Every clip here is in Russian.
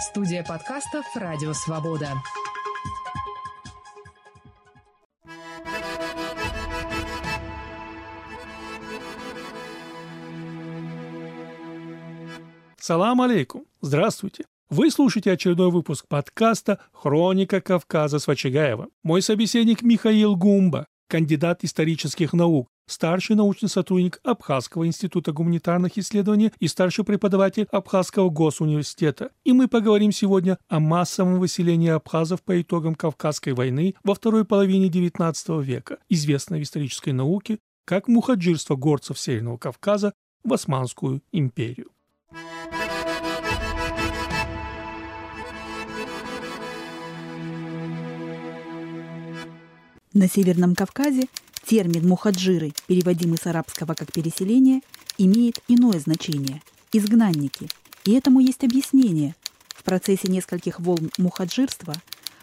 Студия подкастов «Радио Свобода». Салам алейкум. Здравствуйте. Вы слушаете очередной выпуск подкаста «Хроника Кавказа» с Вачагаева. Мой собеседник Михаил Гумба, кандидат исторических наук, старший научный сотрудник Абхазского института гуманитарных исследований и старший преподаватель Абхазского госуниверситета. И мы поговорим сегодня о массовом выселении абхазов по итогам Кавказской войны во второй половине XIX века, известной в исторической науке как мухаджирство горцев Северного Кавказа в Османскую империю. На Северном Кавказе термин «мухаджиры», переводимый с арабского как «переселение», имеет иное значение – «изгнанники». И этому есть объяснение. В процессе нескольких волн мухаджирства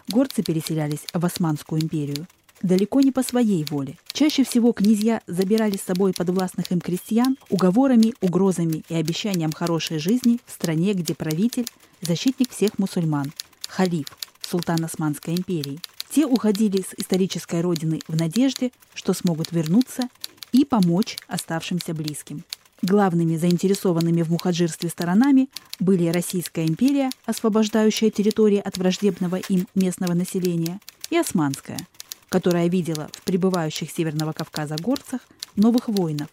горцы переселялись в Османскую империю далеко не по своей воле. Чаще всего князья забирали с собой подвластных им крестьян уговорами, угрозами и обещанием хорошей жизни в стране, где правитель – защитник всех мусульман, халиф, султан Османской империи – те уходили с исторической родины в надежде, что смогут вернуться и помочь оставшимся близким. Главными заинтересованными в мухаджирстве сторонами были Российская империя, освобождающая территории от враждебного им местного населения, и Османская, которая видела в прибывающих Северного Кавказа горцах новых воинов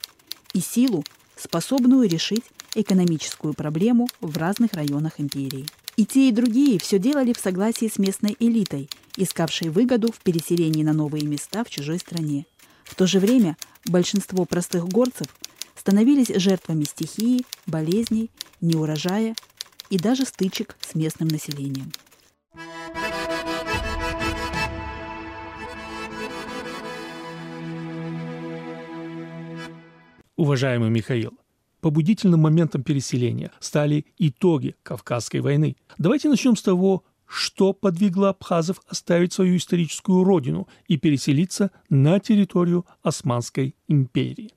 и силу, способную решить экономическую проблему в разных районах империи. И те, и другие все делали в согласии с местной элитой, искавшей выгоду в переселении на новые места в чужой стране. В то же время большинство простых горцев становились жертвами стихии, болезней, неурожая и даже стычек с местным населением. Уважаемый Михаил, побудительным моментом переселения стали итоги Кавказской войны. Давайте начнем с того, что подвигло абхазов оставить свою историческую родину и переселиться на территорию Османской империи.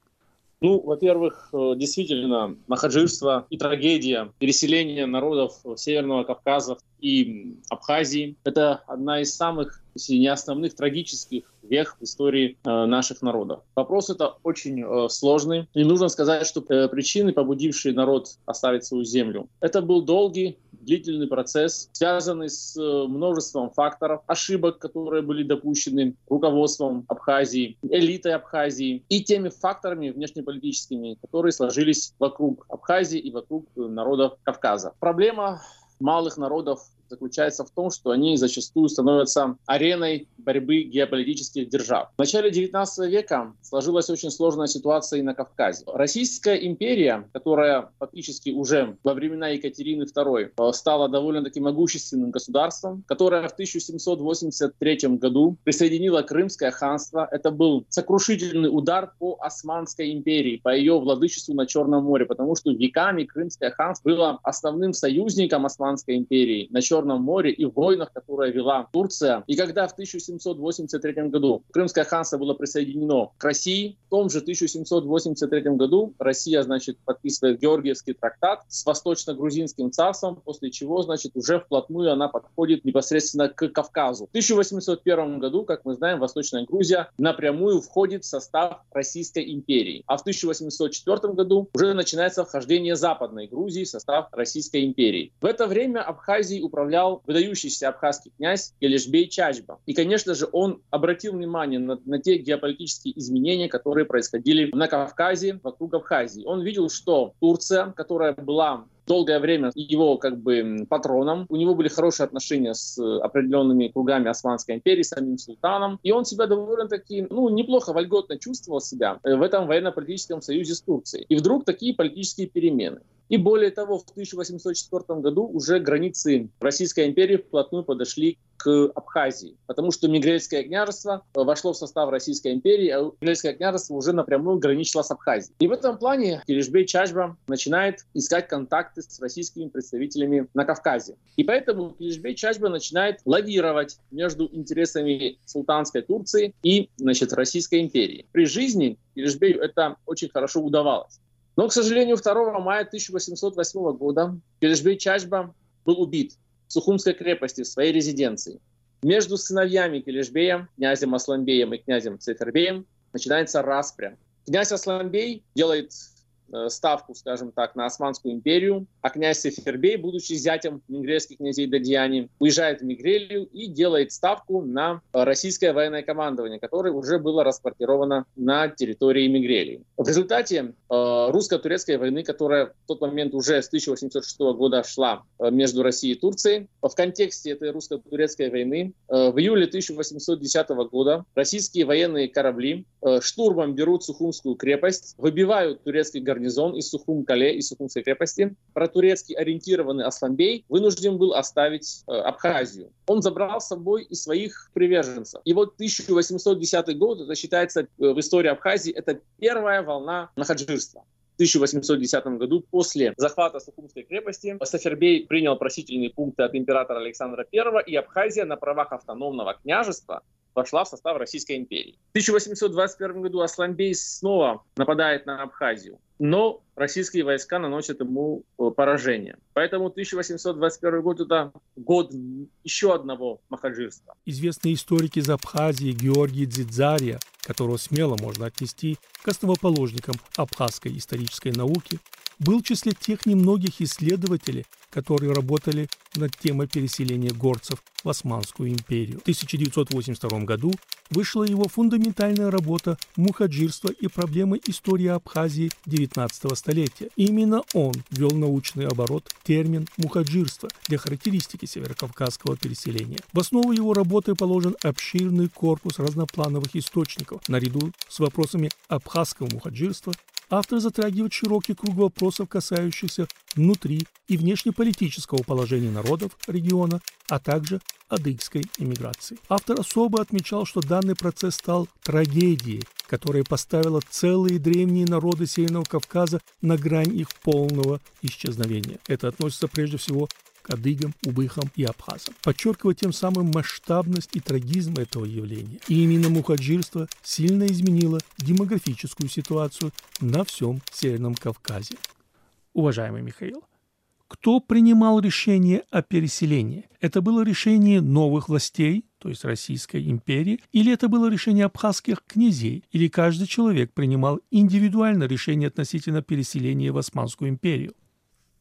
Ну, во-первых, э, действительно, махаджирство и трагедия переселения народов Северного Кавказа и Абхазии – это одна из самых, если не основных, трагических вех в истории э, наших народов. Вопрос это очень э, сложный. И нужно сказать, что причины, побудившие народ оставить свою землю, это был долгий, длительный процесс, связанный с э, множеством факторов, ошибок, которые были допущены руководством Абхазии, элитой Абхазии и теми факторами внешнеполитическими, которые сложились вокруг Абхазии и вокруг э, народов Кавказа. Проблема малых народов заключается в том, что они зачастую становятся ареной борьбы геополитических держав. В начале XIX века сложилась очень сложная ситуация и на Кавказе. Российская империя, которая фактически уже во времена Екатерины II э, стала довольно-таки могущественным государством, которая в 1783 году присоединила Крымское ханство. Это был сокрушительный удар по Османской империи, по ее владычеству на Черном море, потому что веками Крымское ханство было основным союзником Османской империи на Черном Черном море и в войнах, которые вела Турция. И когда в 1783 году Крымское ханство было присоединено к России, в том же 1783 году Россия, значит, подписывает Георгиевский трактат с восточно-грузинским царством, после чего, значит, уже вплотную она подходит непосредственно к Кавказу. В 1801 году, как мы знаем, Восточная Грузия напрямую входит в состав Российской империи. А в 1804 году уже начинается вхождение Западной Грузии в состав Российской империи. В это время Абхазией управлял управлял выдающийся абхазский князь Келешбей Чачба. И, конечно же, он обратил внимание на, на те геополитические изменения, которые происходили на Кавказе, вокруг Абхазии. Он видел, что Турция, которая была долгое время его как бы патроном. У него были хорошие отношения с определенными кругами Османской империи, с самим султаном. И он себя довольно-таки, ну, неплохо, вольготно чувствовал себя в этом военно-политическом союзе с Турцией. И вдруг такие политические перемены. И более того, в 1804 году уже границы Российской империи вплотную подошли к Абхазии, потому что Мигрельское княжество вошло в состав Российской империи, а Мигрельское княжество уже напрямую граничило с Абхазией. И в этом плане Киришбей Чачба начинает искать контакты с российскими представителями на Кавказе. И поэтому Киришбей Чачба начинает лавировать между интересами султанской Турции и значит, Российской империи. При жизни Киришбею это очень хорошо удавалось. Но, к сожалению, 2 мая 1808 года Келешбей Чачба был убит в Сухумской крепости, в своей резиденции. Между сыновьями Келешбеем, князем Асланбеем и князем Цифербеем начинается распря. Князь Асланбей делает ставку, скажем так, на Османскую империю, а князь Сефербей, будучи зятем мигрельских князей Дадьяни, уезжает в Мигрелию и делает ставку на российское военное командование, которое уже было распортировано на территории Мигрелии. В результате э, русско-турецкой войны, которая в тот момент уже с 1806 года шла э, между Россией и Турцией, в контексте этой русско-турецкой войны в июле 1810 года российские военные корабли штурмом берут Сухумскую крепость, выбивают турецкий гарнизон гарнизон из Сухум-Кале, из Сухумской крепости. Протурецкий ориентированный Асланбей вынужден был оставить э, Абхазию. Он забрал с собой и своих приверженцев. И вот 1810 год, это считается э, в истории Абхазии, это первая волна нахаджирства. В 1810 году после захвата Сухумской крепости Сафербей принял просительные пункты от императора Александра I, и Абхазия на правах автономного княжества вошла в состав Российской империи. В 1821 году Асланбей снова нападает на Абхазию но российские войска наносят ему э, поражение. Поэтому 1821 год – это год еще одного махаджирства. Известные историки из Абхазии Георгий Дзидзария, которого смело можно отнести к основоположникам абхазской исторической науки, был в числе тех немногих исследователей, которые работали над темой переселения горцев в Османскую империю. В 1982 году вышла его фундаментальная работа «Мухаджирство и проблемы истории Абхазии XIX столетия». Именно он ввел научный оборот термин «мухаджирство» для характеристики северокавказского переселения. В основу его работы положен обширный корпус разноплановых источников. Наряду с вопросами абхазского мухаджирства автор затрагивает широкий круг вопросов, касающихся внутри и внешнеполитического положения народов региона, а также адыгской иммиграции. Автор особо отмечал, что данный процесс стал трагедией, которая поставила целые древние народы Северного Кавказа на грань их полного исчезновения. Это относится прежде всего адыгам, убыхам и абхазам, подчеркивая тем самым масштабность и трагизм этого явления. И именно мухаджирство сильно изменило демографическую ситуацию на всем Северном Кавказе. Уважаемый Михаил, кто принимал решение о переселении? Это было решение новых властей, то есть Российской империи, или это было решение абхазских князей, или каждый человек принимал индивидуально решение относительно переселения в Османскую империю?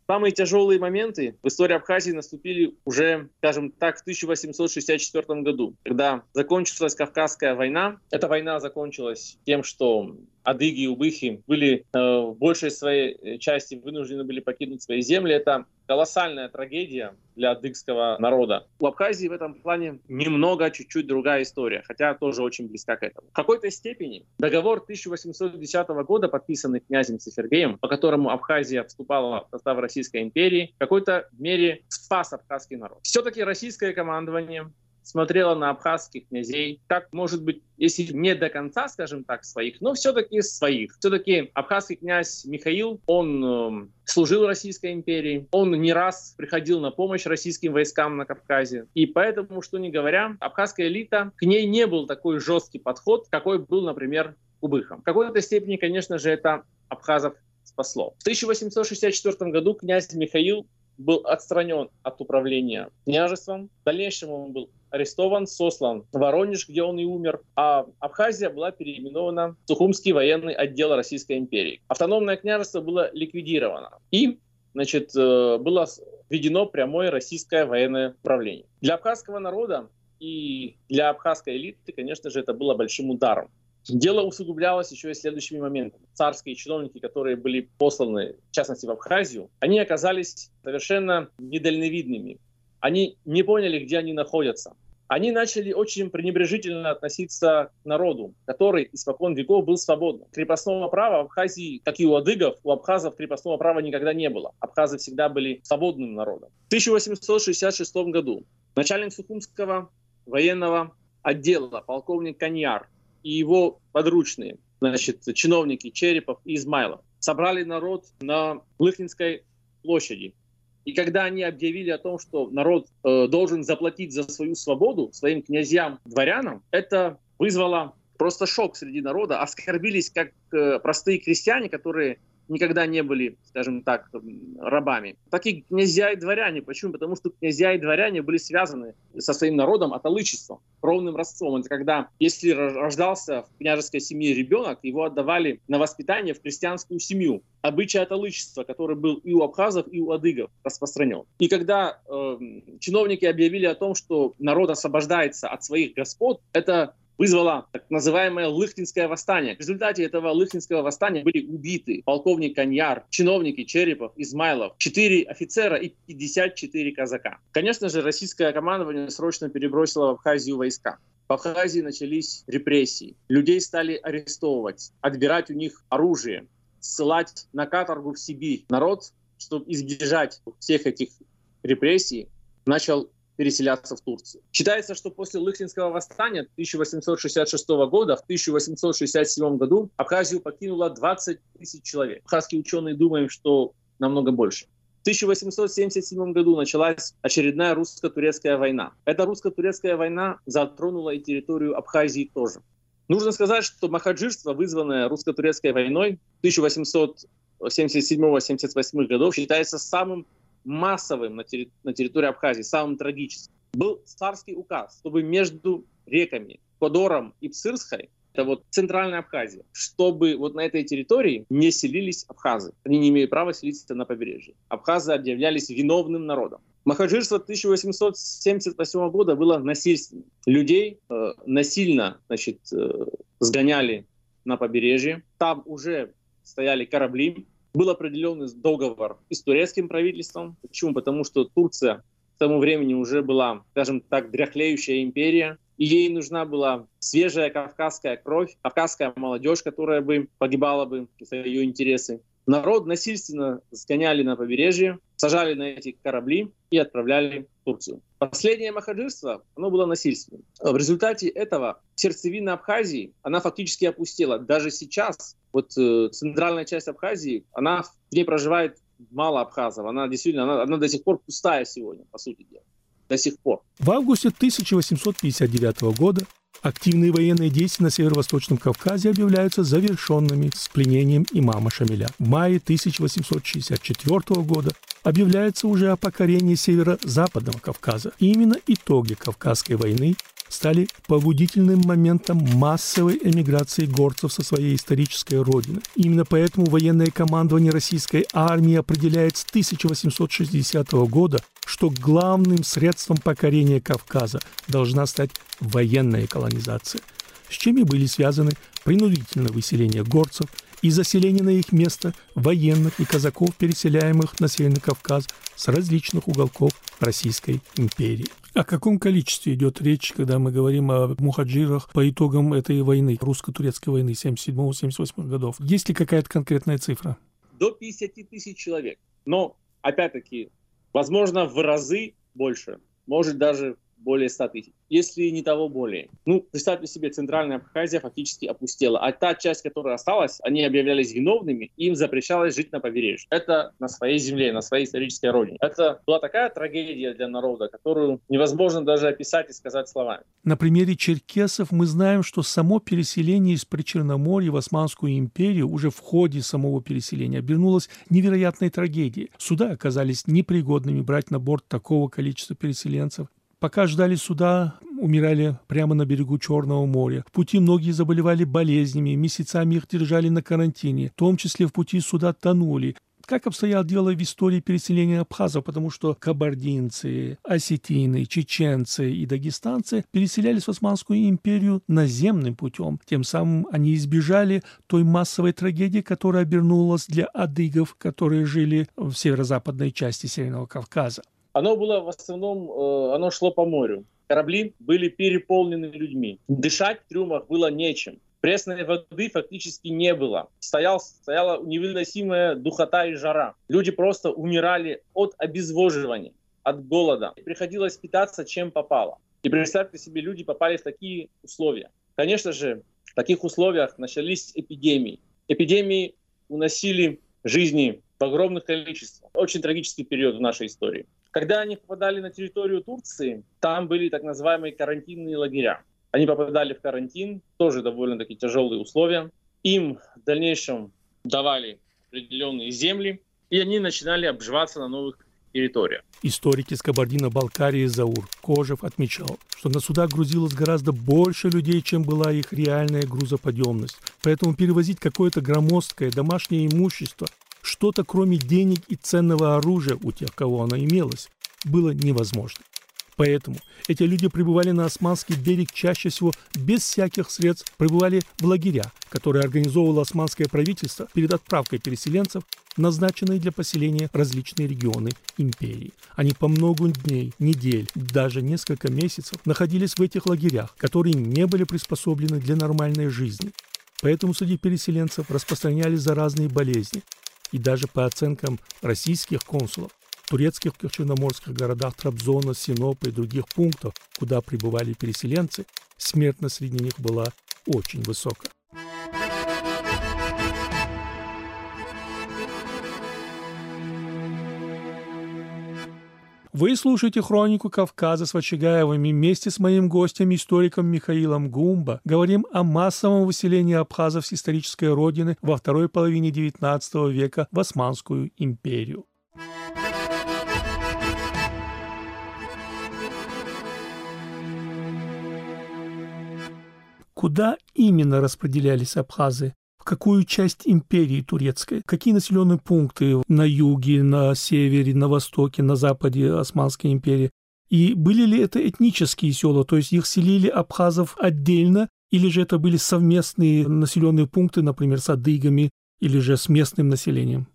Самые тяжелые моменты в истории Абхазии наступили уже, скажем так, в 1864 году, когда закончилась Кавказская война. Эта война закончилась тем, что адыги и убыхи были э, в большей своей э, части вынуждены были покинуть свои земли. Это колоссальная трагедия для адыгского народа. У Абхазии в этом плане немного, чуть-чуть другая история, хотя тоже очень близка к этому. В какой-то степени договор 1810 года, подписанный князем Сефергеем, по которому Абхазия вступала в состав Российской империи, в какой-то мере спас абхазский народ. Все-таки российское командование смотрела на абхазских князей, как, может быть, если не до конца, скажем так, своих, но все-таки своих. Все-таки абхазский князь Михаил, он э, служил Российской империи, он не раз приходил на помощь российским войскам на Кавказе. И поэтому, что не говоря, абхазская элита, к ней не был такой жесткий подход, какой был, например, к убыхам. В какой-то степени, конечно же, это абхазов спасло. В 1864 году князь Михаил был отстранен от управления княжеством. В дальнейшем он был арестован, сослан в Воронеж, где он и умер, а Абхазия была переименована в Сухумский военный отдел Российской империи. Автономное княжество было ликвидировано. И значит, э, было введено прямое российское военное управление. Для абхазского народа и для абхазской элиты, конечно же, это было большим ударом. Дело усугублялось еще и следующими моментами. Царские чиновники, которые были посланы, в частности, в Абхазию, они оказались совершенно недальновидными. Они не поняли, где они находятся. Они начали очень пренебрежительно относиться к народу, который испокон веков был свободным. Крепостного права в Абхазии, как и у адыгов, у абхазов крепостного права никогда не было. Абхазы всегда были свободным народом. В 1866 году начальник Сухумского военного отдела, полковник Каньяр, и его подручные, значит, чиновники Черепов и Измайлов, собрали народ на Лыхнинской площади. И когда они объявили о том, что народ э, должен заплатить за свою свободу своим князьям, дворянам, это вызвало просто шок среди народа. Оскорбились как э, простые крестьяне, которые никогда не были, скажем так, рабами, так и князья и дворяне. Почему? Потому что князья и дворяне были связаны со своим народом аталычеством, кровным родством. Это когда, если рождался в княжеской семье ребенок, его отдавали на воспитание в крестьянскую семью. Обычай аталычества, который был и у абхазов, и у адыгов распространен. И когда э, чиновники объявили о том, что народ освобождается от своих господ, это вызвало так называемое Лыхтинское восстание. В результате этого Лыхтинского восстания были убиты полковник Каньяр, чиновники Черепов, Измайлов, 4 офицера и 54 казака. Конечно же, российское командование срочно перебросило в Абхазию войска. В Абхазии начались репрессии. Людей стали арестовывать, отбирать у них оружие, ссылать на каторгу в Сибирь. Народ, чтобы избежать всех этих репрессий, начал переселяться в Турцию. Считается, что после Лыхлинского восстания 1866 года, в 1867 году Абхазию покинуло 20 тысяч человек. Абхазские ученые думают, что намного больше. В 1877 году началась очередная русско-турецкая война. Эта русско-турецкая война затронула и территорию Абхазии тоже. Нужно сказать, что махаджирство, вызванное русско-турецкой войной 1877-78 годов, считается самым массовым на, терри- на территории Абхазии, самым трагическим, был царский указ, чтобы между реками Кодором и Псырской, это вот центральная Абхазия, чтобы вот на этой территории не селились абхазы. Они не имеют права селиться на побережье. Абхазы объявлялись виновным народом. Махаджирство 1878 года было насильственным. Людей э, насильно значит, э, сгоняли на побережье. Там уже стояли корабли, был определенный договор и с турецким правительством. Почему? Потому что Турция к тому времени уже была, скажем так, дряхлеющая империя, и ей нужна была свежая кавказская кровь, кавказская молодежь, которая бы погибала бы за ее интересы. Народ насильственно сгоняли на побережье, сажали на эти корабли и отправляли в Турцию. Последнее махаджирство, оно было насильственным. В результате этого сердцевина Абхазии, она фактически опустела. Даже сейчас вот э, центральная часть Абхазии, она в ней проживает мало абхазов. Она действительно, она, она до сих пор пустая сегодня, по сути дела. До сих пор. В августе 1859 года Активные военные действия на Северо-Восточном Кавказе объявляются завершенными с пленением имама Шамиля. В мае 1864 года объявляется уже о покорении Северо-Западного Кавказа. Именно итоги Кавказской войны стали побудительным моментом массовой эмиграции горцев со своей исторической родины. Именно поэтому военное командование российской армии определяет с 1860 года, что главным средством покорения Кавказа должна стать военная колонизация, с чем и были связаны принудительное выселение горцев и заселение на их место военных и казаков, переселяемых на Северный Кавказ с различных уголков Российской империи. О каком количестве идет речь, когда мы говорим о мухаджирах по итогам этой войны, русско-турецкой войны 77-78 годов? Есть ли какая-то конкретная цифра? До 50 тысяч человек. Но, опять-таки, возможно, в разы больше. Может, даже более 100 тысяч, если не того более. Ну, представьте себе, центральная Абхазия фактически опустела, а та часть, которая осталась, они объявлялись виновными, им запрещалось жить на побережье. Это на своей земле, на своей исторической родине. Это была такая трагедия для народа, которую невозможно даже описать и сказать словами. На примере черкесов мы знаем, что само переселение из Причерноморья в Османскую империю уже в ходе самого переселения обернулось невероятной трагедией. Суда оказались непригодными брать на борт такого количества переселенцев. Пока ждали суда, умирали прямо на берегу Черного моря. В пути многие заболевали болезнями, месяцами их держали на карантине, в том числе в пути суда тонули. Как обстояло дело в истории переселения абхазов, потому что кабардинцы, осетины, чеченцы и дагестанцы переселялись в Османскую империю наземным путем. Тем самым они избежали той массовой трагедии, которая обернулась для адыгов, которые жили в северо-западной части Северного Кавказа оно было в основном, э, оно шло по морю. Корабли были переполнены людьми. Дышать в трюмах было нечем. Пресной воды фактически не было. Стоял, стояла невыносимая духота и жара. Люди просто умирали от обезвоживания, от голода. Приходилось питаться чем попало. И представьте себе, люди попали в такие условия. Конечно же, в таких условиях начались эпидемии. Эпидемии уносили жизни в огромных количествах. Очень трагический период в нашей истории. Когда они попадали на территорию Турции, там были так называемые карантинные лагеря. Они попадали в карантин, тоже довольно-таки тяжелые условия. Им в дальнейшем давали определенные земли, и они начинали обживаться на новых территориях. Историк из Кабардино-Балкарии Заур Кожев отмечал, что на суда грузилось гораздо больше людей, чем была их реальная грузоподъемность. Поэтому перевозить какое-то громоздкое домашнее имущество, что-то кроме денег и ценного оружия у тех, кого оно имелось, было невозможно. Поэтому эти люди прибывали на Османский берег чаще всего без всяких средств, прибывали в лагеря, которые организовывало османское правительство перед отправкой переселенцев назначенные для поселения различные регионы империи. Они по много дней, недель, даже несколько месяцев находились в этих лагерях, которые не были приспособлены для нормальной жизни. Поэтому среди переселенцев распространялись заразные болезни. И даже по оценкам российских консулов, в турецких черноморских городах Трабзона, Синопа и других пунктов, куда прибывали переселенцы, смертность среди них была очень высокая. Вы слушаете хронику Кавказа с Вачигаевыми вместе с моим гостем, историком Михаилом Гумба. Говорим о массовом выселении абхазов с исторической родины во второй половине XIX века в Османскую империю. Куда именно распределялись абхазы? Какую часть империи турецкой, какие населенные пункты на юге, на севере, на востоке, на западе Османской империи. И были ли это этнические села, то есть их селили абхазов отдельно, или же это были совместные населенные пункты, например, с адыгами, или же с местным населением?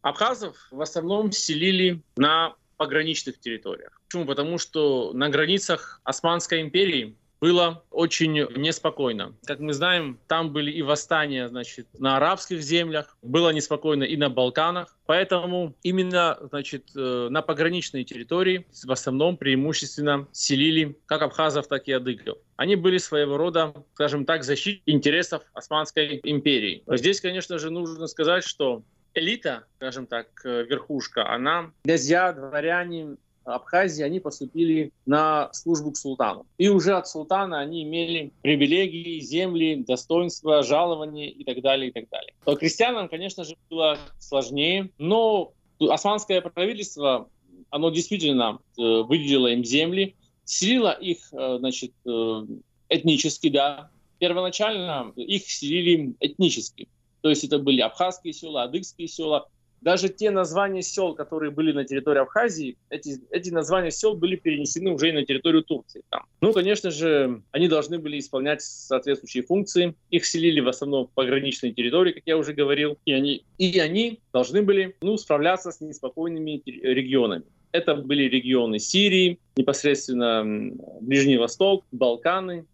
Абхазов в основном селили на пограничных территориях. Почему? Потому что на границах Османской империи было очень неспокойно. Как мы знаем, там были и восстания значит, на арабских землях, было неспокойно и на Балканах. Поэтому именно значит, э, на пограничной территории в основном преимущественно селили как абхазов, так и адыгов. Они были своего рода, скажем так, защитой интересов Османской империи. Здесь, конечно же, нужно сказать, что элита, скажем так, э, верхушка, она, князья, дворяне, Абхазии, они поступили на службу к султану. И уже от султана они имели привилегии, земли, достоинства, жалования и так далее, и так далее. То крестьянам, конечно же, было сложнее, но османское правительство, оно действительно э, выделило им земли, селило их, э, значит, э, этнически, да. Первоначально их селили этнически. То есть это были абхазские села, адыгские села, даже те названия сел, которые были на территории Абхазии, эти, эти названия сел были перенесены уже и на территорию Турции. Там. Ну, конечно же, они должны были исполнять соответствующие функции. Их селили в основном в пограничной территории, как я уже говорил, и они, и они должны были ну, справляться с неспокойными регионами. Это были регионы Сирии, непосредственно Ближний Восток, Балканы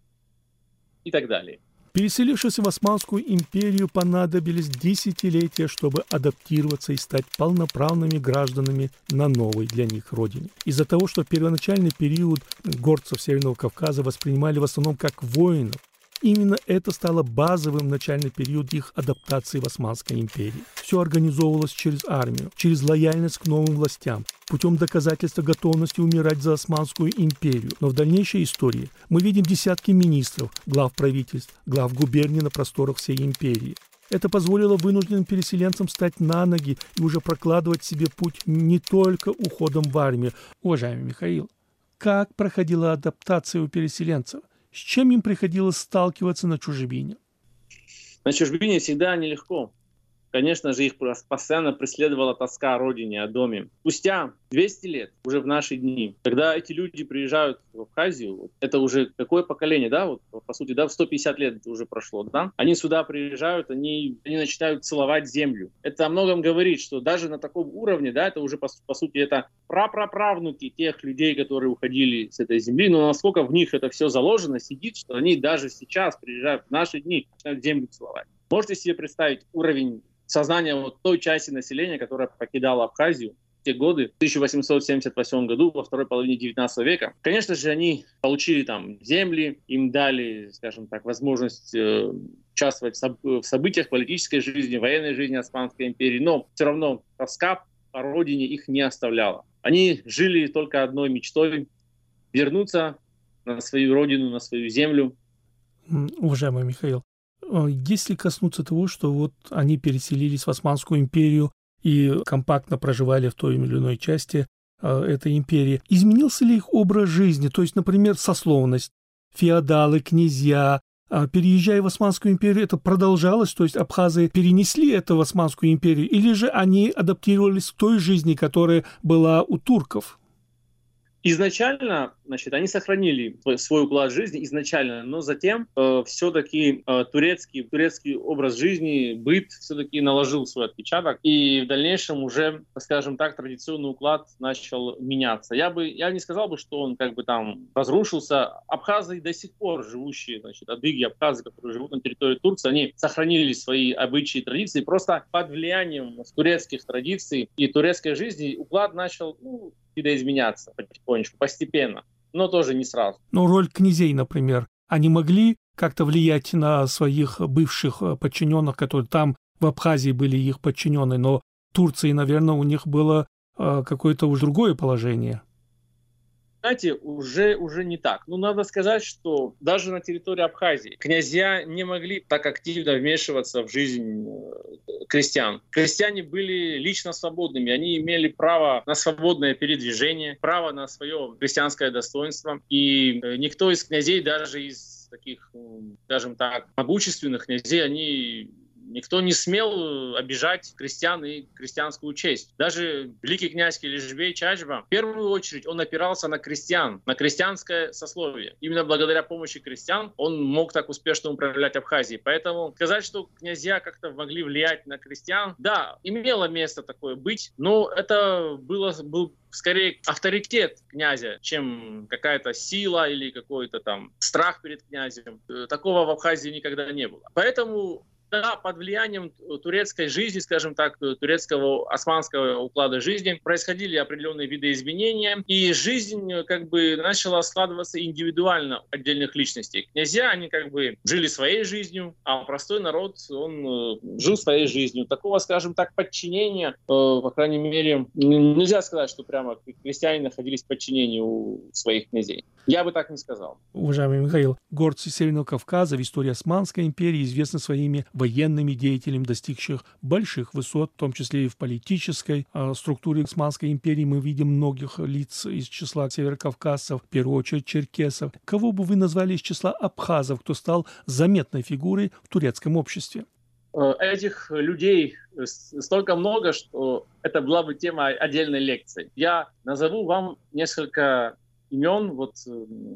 и так далее. Переселившись в Османскую империю, понадобились десятилетия, чтобы адаптироваться и стать полноправными гражданами на новой для них родине. Из-за того, что первоначальный период горцев Северного Кавказа воспринимали в основном как воинов, Именно это стало базовым начальный период их адаптации в Османской империи. Все организовывалось через армию, через лояльность к новым властям, путем доказательства готовности умирать за Османскую империю. Но в дальнейшей истории мы видим десятки министров, глав правительств, глав губерний на просторах всей империи. Это позволило вынужденным переселенцам стать на ноги и уже прокладывать себе путь не только уходом в армию. Уважаемый Михаил, как проходила адаптация у переселенцев? С чем им приходилось сталкиваться на чужбине? На чужбине всегда нелегко. Конечно же, их постоянно преследовала тоска о родине, о доме. Спустя 200 лет, уже в наши дни, когда эти люди приезжают в Абхазию, это уже какое поколение, да, вот по сути, да, в 150 лет уже прошло, да, они сюда приезжают, они, они начинают целовать землю. Это о многом говорит, что даже на таком уровне, да, это уже по, по сути, это прапраправнуки тех людей, которые уходили с этой земли, но насколько в них это все заложено, сидит, что они даже сейчас приезжают в наши дни, начинают землю целовать. Можете себе представить уровень сознание вот той части населения, которая покидала Абхазию в те годы, в 1878 году, во второй половине 19 века. Конечно же, они получили там земли, им дали, скажем так, возможность э, участвовать в, соб- в событиях политической жизни, военной жизни Османской империи, но все равно тоска по родине их не оставляла. Они жили только одной мечтой — вернуться на свою родину, на свою землю. Уважаемый Михаил, если коснуться того, что вот они переселились в Османскую империю и компактно проживали в той или иной части э, этой империи, изменился ли их образ жизни? То есть, например, сословность, феодалы, князья, а переезжая в Османскую империю, это продолжалось, то есть абхазы перенесли это в Османскую империю, или же они адаптировались к той жизни, которая была у турков? Изначально, значит, они сохранили свой уклад жизни изначально, но затем э, все-таки э, турецкий, турецкий образ жизни, быт все-таки наложил свой отпечаток, и в дальнейшем уже, скажем так, традиционный уклад начал меняться. Я бы, я не сказал бы, что он как бы там разрушился. Абхазы до сих пор живущие, значит, адыги, абхазы, которые живут на территории Турции, они сохранили свои обычаи и традиции, просто под влиянием турецких традиций и турецкой жизни уклад начал ну, видоизменяться потихонечку, постепенно, но тоже не сразу. Ну, роль князей, например, они могли как-то влиять на своих бывших э, подчиненных, которые там в Абхазии были их подчиненные, но в Турции, наверное, у них было э, какое-то уже другое положение знаете, уже, уже не так. Ну, надо сказать, что даже на территории Абхазии князья не могли так активно вмешиваться в жизнь э, крестьян. Крестьяне были лично свободными, они имели право на свободное передвижение, право на свое крестьянское достоинство. И э, никто из князей, даже из таких, скажем так, могущественных князей, они Никто не смел э, обижать крестьян и крестьянскую честь. Даже великий князь Кележбей Чачба, в первую очередь, он опирался на крестьян, на крестьянское сословие. Именно благодаря помощи крестьян он мог так успешно управлять Абхазией. Поэтому сказать, что князья как-то могли влиять на крестьян, да, имело место такое быть, но это было, был скорее авторитет князя, чем какая-то сила или какой-то там страх перед князем. Э, такого в Абхазии никогда не было. Поэтому да, под влиянием турецкой жизни, скажем так, турецкого османского уклада жизни происходили определенные виды изменения, и жизнь как бы начала складываться индивидуально отдельных личностей. Князья, они как бы жили своей жизнью, а простой народ, он э, жил своей жизнью. Такого, скажем так, подчинения, э, по крайней мере, нельзя сказать, что прямо крестьяне находились в подчинении у своих князей. Я бы так не сказал. Уважаемый Михаил, горцы Северного Кавказа в истории Османской империи известны своими военными деятелями, достигших больших высот, в том числе и в политической э, структуре Османской империи. Мы видим многих лиц из числа северокавказцев, в первую очередь черкесов. Кого бы вы назвали из числа абхазов, кто стал заметной фигурой в турецком обществе? Э, этих людей столько много, что это была бы тема отдельной лекции. Я назову вам несколько имен, вот,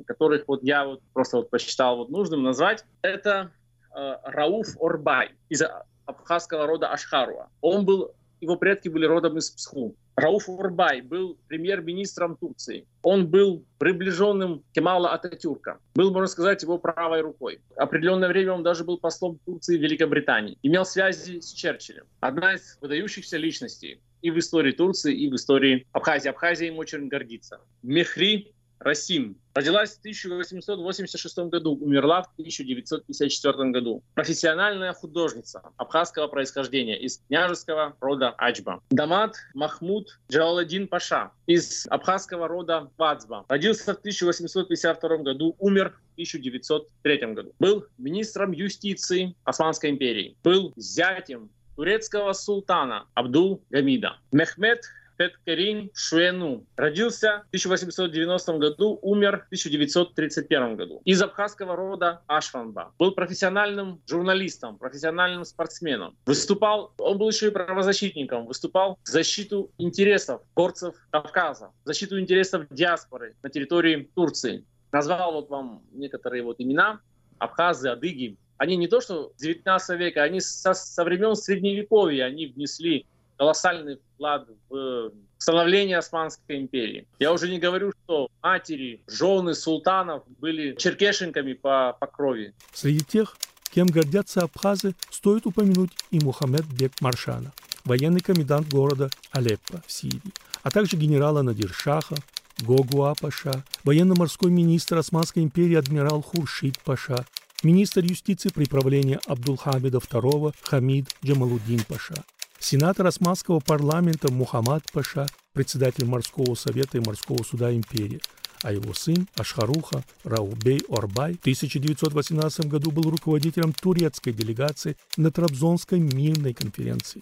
которых вот я вот просто вот посчитал вот нужным назвать. Это Рауф Орбай из абхазского рода Ашхаруа. Он был, его предки были родом из Псху. Рауф Орбай был премьер-министром Турции. Он был приближенным Кемала Ататюрка. Был, можно сказать, его правой рукой. Определенное время он даже был послом Турции в Великобритании. Имел связи с Черчиллем. Одна из выдающихся личностей и в истории Турции, и в истории Абхазии. Абхазия им очень гордится. Мехри Расим. Родилась в 1886 году, умерла в 1954 году. Профессиональная художница абхазского происхождения из княжеского рода Ачба. Дамат Махмуд Джалаладдин Паша из абхазского рода Вацба. Родился в 1852 году, умер в 1903 году. Был министром юстиции Османской империи. Был зятем турецкого султана Абдул Гамида. Мехмед Петкерин Шуэну. Родился в 1890 году, умер в 1931 году. Из абхазского рода Ашванба. Был профессиональным журналистом, профессиональным спортсменом. Выступал, он был еще и правозащитником, выступал в защиту интересов горцев Кавказа, в защиту интересов диаспоры на территории Турции. Назвал вот вам некоторые вот имена. Абхазы, адыги, они не то что с 19 века, они со, со времен Средневековья они внесли колоссальный вклад в становление Османской империи. Я уже не говорю, что матери, жены султанов были черкешенками по, по крови. Среди тех, кем гордятся абхазы, стоит упомянуть и Мухаммед Бек Маршана, военный комендант города Алеппо в Сирии, а также генерала Надиршаха, Гогуа Паша, военно-морской министр Османской империи адмирал Хуршид Паша, министр юстиции при правлении Абдулхамида II Хамид Джамалуддин Паша, сенатор Османского парламента Мухаммад Паша, председатель морского совета и морского суда империи, а его сын Ашхаруха Раубей Орбай в 1918 году был руководителем турецкой делегации на Трабзонской мирной конференции.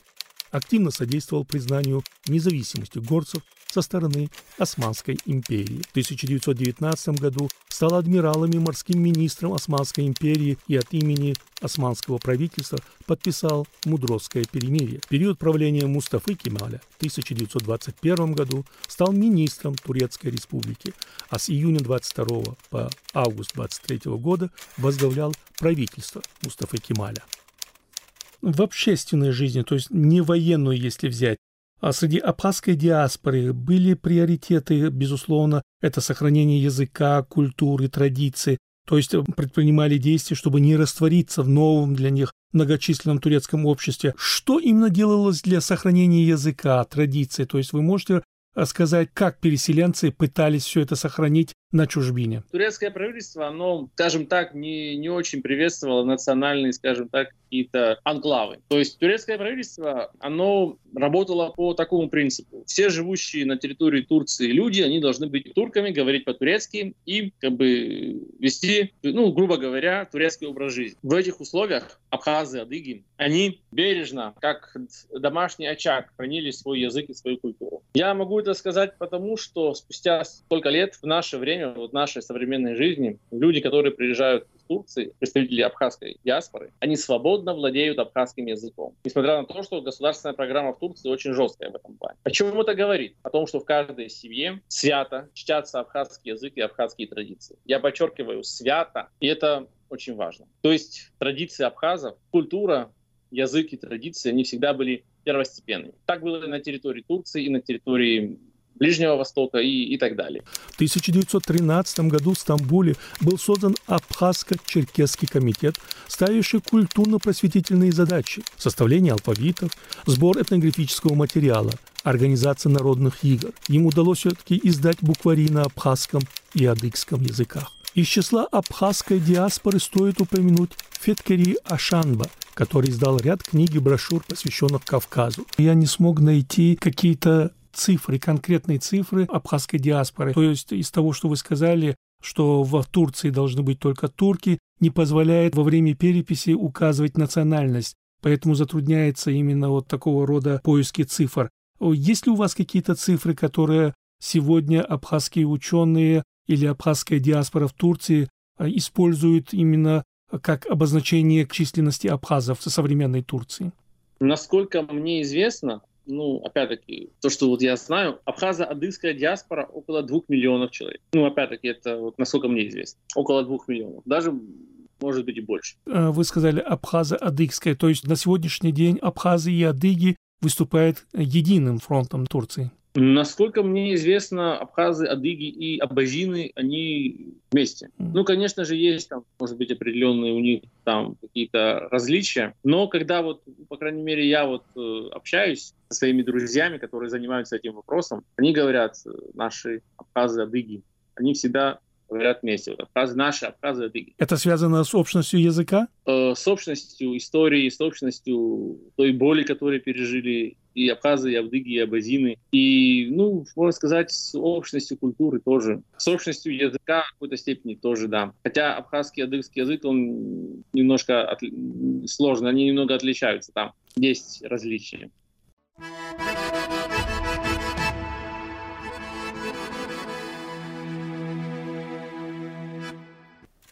Активно содействовал признанию независимости горцев со стороны Османской империи. В 1919 году стал адмиралом и морским министром Османской империи и от имени османского правительства подписал Мудросское перемирие. В период правления Мустафы Кемаля в 1921 году стал министром Турецкой республики, а с июня 22 по август 23 года возглавлял правительство Мустафы Кемаля в общественной жизни, то есть не военную, если взять, а среди абхазской диаспоры были приоритеты, безусловно, это сохранение языка, культуры, традиций, то есть предпринимали действия, чтобы не раствориться в новом для них многочисленном турецком обществе. Что именно делалось для сохранения языка, традиций? То есть вы можете сказать, как переселенцы пытались все это сохранить на чужбине? Турецкое правительство, оно, скажем так, не, не очень приветствовало национальные, скажем так, какие-то анклавы. То есть турецкое правительство, оно работало по такому принципу. Все живущие на территории Турции люди, они должны быть турками, говорить по-турецки и как бы вести, ну, грубо говоря, турецкий образ жизни. В этих условиях абхазы, адыги, они бережно, как домашний очаг, хранили свой язык и свою культуру. Я могу это сказать потому, что спустя столько лет в наше время время вот нашей современной жизни люди, которые приезжают из Турции, представители абхазской диаспоры, они свободно владеют абхазским языком. Несмотря на то, что государственная программа в Турции очень жесткая в этом плане. О чем это говорит? О том, что в каждой семье свято чтятся абхазский язык и абхазские традиции. Я подчеркиваю, свято, и это очень важно. То есть традиции абхазов, культура, язык и традиции, они всегда были первостепенными. Так было и на территории Турции, и на территории Ближнего Востока и, и так далее. В 1913 году в Стамбуле был создан Абхазско-Черкесский комитет, ставивший культурно-просветительные задачи – составление алфавитов, сбор этнографического материала, организация народных игр. Ему удалось все-таки издать буквари на абхазском и адыгском языках. Из числа абхазской диаспоры стоит упомянуть Феткери Ашанба, который издал ряд книг и брошюр, посвященных Кавказу. Я не смог найти какие-то цифры, конкретные цифры абхазской диаспоры. То есть из того, что вы сказали, что в Турции должны быть только турки, не позволяет во время переписи указывать национальность. Поэтому затрудняется именно вот такого рода поиски цифр. Есть ли у вас какие-то цифры, которые сегодня абхазские ученые или абхазская диаспора в Турции а, используют именно как обозначение численности абхазов в современной Турции? Насколько мне известно, ну, опять-таки, то, что вот я знаю, абхазо-адыгская диаспора около двух миллионов человек. Ну, опять-таки, это вот насколько мне известно. Около двух миллионов. Даже может быть и больше. А, вы сказали абхазо-адыгская, то есть на сегодняшний день абхазы и адыги выступают единым фронтом Турции. Насколько мне известно, абхазы, адыги и абазины, они вместе. Ну, конечно же, есть там, может быть, определенные у них там какие-то различия, но когда вот, по крайней мере, я вот э, общаюсь со своими друзьями, которые занимаются этим вопросом, они говорят, э, наши абхазы, адыги, они всегда говорят вместе. Вот абхазы наши, абхазы, адыги. Это связано с общностью языка? Э, с общностью истории, с общностью той боли, которую пережили и абхазы, и абдыги, и абазины. И, ну, можно сказать, с общностью культуры тоже. С общностью языка в какой-то степени тоже, да. Хотя абхазский, адыгский язык, он немножко от... сложный, они немного отличаются там. Есть различия.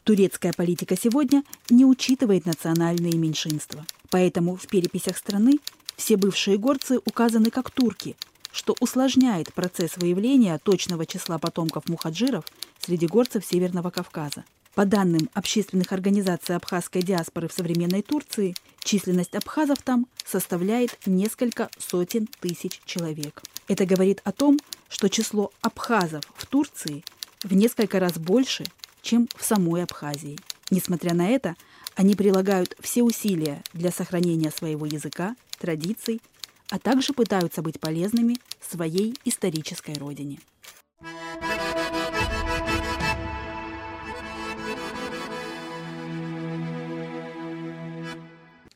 Турецкая политика сегодня не учитывает национальные меньшинства. Поэтому в переписях страны все бывшие горцы указаны как турки, что усложняет процесс выявления точного числа потомков мухаджиров среди горцев Северного Кавказа. По данным общественных организаций абхазской диаспоры в современной Турции, численность абхазов там составляет несколько сотен тысяч человек. Это говорит о том, что число абхазов в Турции в несколько раз больше, чем в самой Абхазии. Несмотря на это, они прилагают все усилия для сохранения своего языка, традиций, а также пытаются быть полезными своей исторической родине.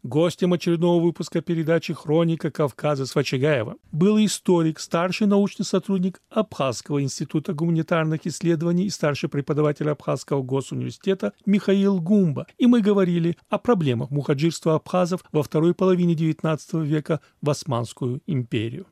Гостем очередного выпуска передачи «Хроника Кавказа» с Вачагаева был историк, старший научный сотрудник Абхазского института гуманитарных исследований и старший преподаватель Абхазского госуниверситета Михаил Гумба. И мы говорили о проблемах мухаджирства абхазов во второй половине XIX века в Османскую империю.